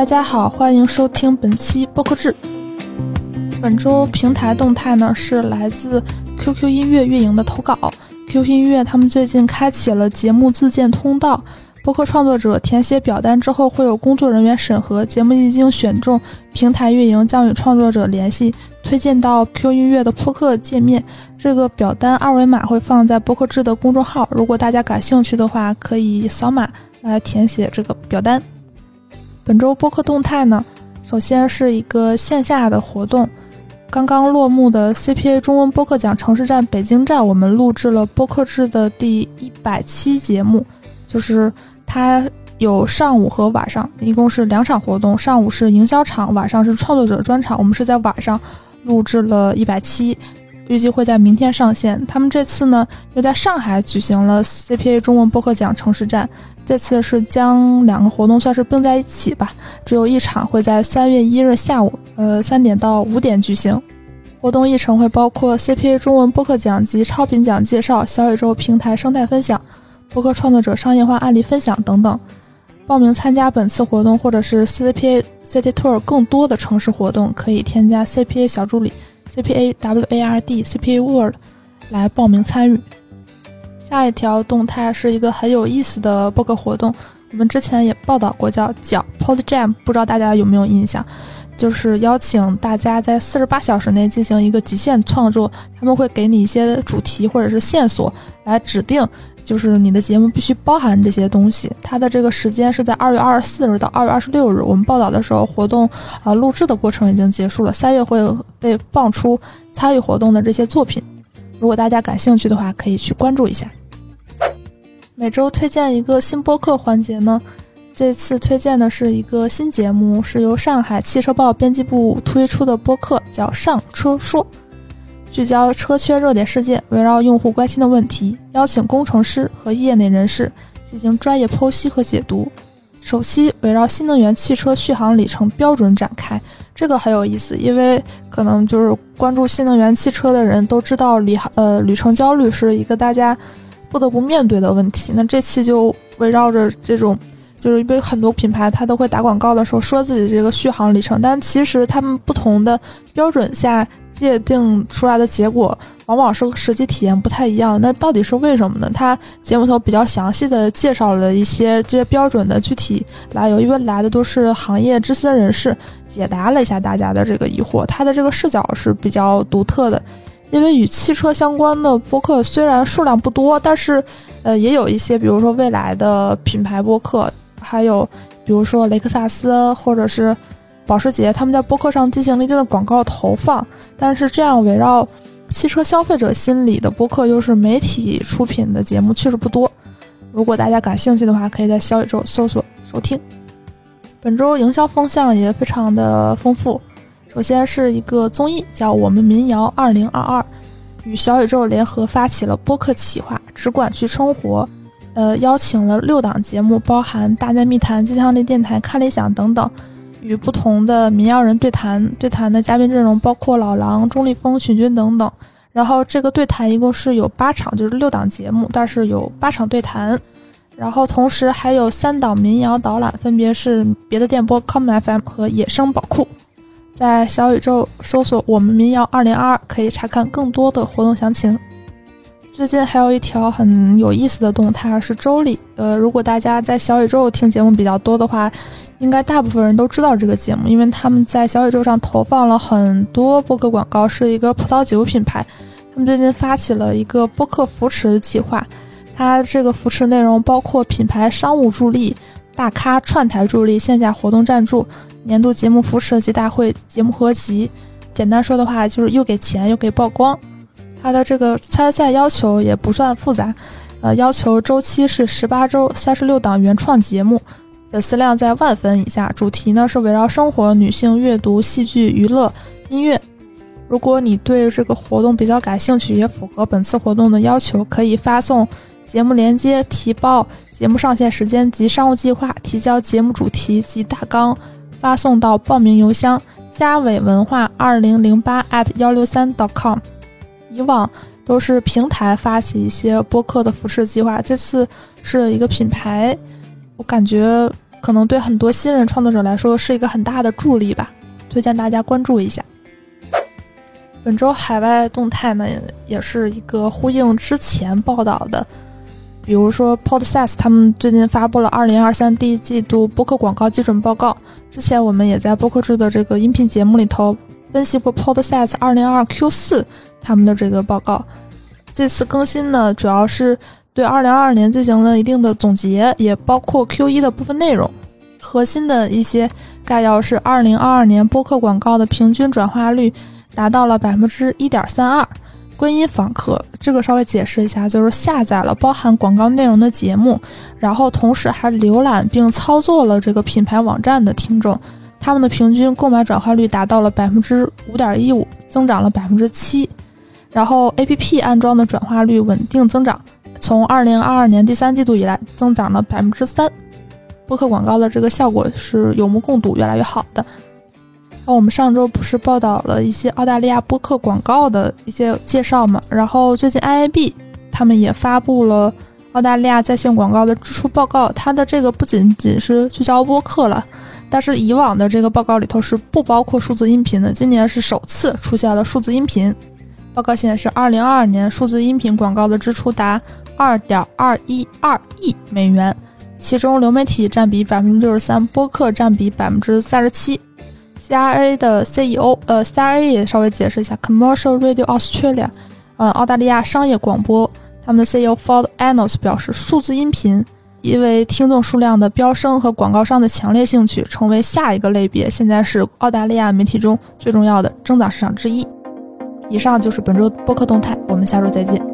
大家好，欢迎收听本期播客志。本周平台动态呢是来自 QQ 音乐运营的投稿。QQ 音乐他们最近开启了节目自荐通道，播客创作者填写表单之后会有工作人员审核，节目一经选中，平台运营将与创作者联系，推荐到 QQ 音乐的播客界面。这个表单二维码会放在播客志的公众号，如果大家感兴趣的话，可以扫码来填写这个表单。本周播客动态呢，首先是一个线下的活动，刚刚落幕的 CPA 中文播客奖城市站北京站，我们录制了播客制的第一百期节目，就是它有上午和晚上，一共是两场活动，上午是营销场，晚上是创作者专场。我们是在晚上录制了一百期，预计会在明天上线。他们这次呢又在上海举行了 CPA 中文播客奖城市站。这次是将两个活动算是并在一起吧，只有一场会在三月一日下午，呃三点到五点举行。活动议程会包括 CPA 中文播客奖及超频奖介绍、小宇宙平台生态分享、播客创作者商业化案例分享等等。报名参加本次活动或者是 CPA City Tour 更多的城市活动，可以添加 CPA 小助理 CPA WARD CPA World 来报名参与。下一条动态是一个很有意思的播客活动，我们之前也报道过，叫脚 Pod Jam，不知道大家有没有印象？就是邀请大家在四十八小时内进行一个极限创作，他们会给你一些主题或者是线索来指定，就是你的节目必须包含这些东西。它的这个时间是在二月二十四日到二月二十六日。我们报道的时候，活动啊录制的过程已经结束了，三月会被放出参与活动的这些作品。如果大家感兴趣的话，可以去关注一下。每周推荐一个新播客环节呢，这次推荐的是一个新节目，是由上海汽车报编辑部推出的播客，叫《上车说》，聚焦车圈热点事件，围绕用户关心的问题，邀请工程师和业内人士进行专业剖析和解读。首期围绕新能源汽车续航里程标准展开，这个很有意思，因为可能就是关注新能源汽车的人都知道，里呃旅程焦虑是一个大家。不得不面对的问题，那这期就围绕着这种，就是因为很多品牌它都会打广告的时候说自己这个续航里程，但其实他们不同的标准下界定出来的结果，往往是和实际体验不太一样。那到底是为什么呢？他节目头比较详细的介绍了一些这些标准的具体来由，因为来的都是行业资深人士，解答了一下大家的这个疑惑，他的这个视角是比较独特的。因为与汽车相关的播客虽然数量不多，但是，呃，也有一些，比如说未来的品牌播客，还有比如说雷克萨斯或者是保时捷，他们在播客上进行了一定的广告投放。但是这样围绕汽车消费者心理的播客，又是媒体出品的节目，确实不多。如果大家感兴趣的话，可以在小宇宙搜索收听。本周营销风向也非常的丰富。首先是一个综艺，叫《我们民谣二零二二》，与小宇宙联合发起了播客企划，只管去生活。呃，邀请了六档节目，包含《大内密谈》、鸡汤类电台、看理想等等，与不同的民谣人对谈。对谈的嘉宾阵容包括老狼、钟立风、许军等等。然后这个对谈一共是有八场，就是六档节目，但是有八场对谈。然后同时还有三档民谣导览，分别是别的电波 Common FM 和野生宝库。在小宇宙搜索“我们民谣二零二二”，可以查看更多的活动详情。最近还有一条很有意思的动态是周丽，呃，如果大家在小宇宙听节目比较多的话，应该大部分人都知道这个节目，因为他们在小宇宙上投放了很多播客广告，是一个葡萄酒品牌。他们最近发起了一个播客扶持计划，它这个扶持内容包括品牌商务助力、大咖串台助力、线下活动赞助。年度节目扶持及大会节目合集，简单说的话就是又给钱又给曝光。它的这个参赛要求也不算复杂，呃，要求周期是十八周，三十六档原创节目，粉丝量在万分以下，主题呢是围绕生活、女性、阅读、戏剧、娱乐、音乐。如果你对这个活动比较感兴趣，也符合本次活动的要求，可以发送节目连接、提报节目上线时间及商务计划，提交节目主题及大纲。发送到报名邮箱嘉伟文化二零零八 at 幺六三 dot com。以往都是平台发起一些播客的扶持计划，这次是一个品牌，我感觉可能对很多新人创作者来说是一个很大的助力吧，推荐大家关注一下。本周海外动态呢，也是一个呼应之前报道的，比如说 Podcast 他们最近发布了二零二三第一季度播客广告基准报告。之前我们也在播客制的这个音频节目里头分析过 Podcast 二零二 Q 四他们的这个报告。这次更新呢，主要是对二零二二年进行了一定的总结，也包括 Q 一的部分内容。核心的一些概要是二零二二年播客广告的平均转化率。达到了百分之一点三二，归因访客。这个稍微解释一下，就是下载了包含广告内容的节目，然后同时还浏览并操作了这个品牌网站的听众，他们的平均购买转化率达到了百分之五点一五，增长了百分之七。然后 APP 安装的转化率稳定增长，从二零二二年第三季度以来增长了百分之三。播客广告的这个效果是有目共睹，越来越好的。那我们上周不是报道了一些澳大利亚播客广告的一些介绍嘛？然后最近 IAB 他们也发布了澳大利亚在线广告的支出报告，它的这个不仅仅是聚焦播客了，但是以往的这个报告里头是不包括数字音频的，今年是首次出现了数字音频。报告显示，二零二二年数字音频广告的支出达二点二一二亿美元，其中流媒体占比百分之六十三，播客占比百分之三十七。CRA 的 CEO，呃，CRA 也稍微解释一下，Commercial Radio Australia，呃，澳大利亚商业广播，他们的 CEO Ford Anos 表示，数字音频因为听众数量的飙升和广告商的强烈兴趣，成为下一个类别，现在是澳大利亚媒体中最重要的增长市场之一。以上就是本周播客动态，我们下周再见。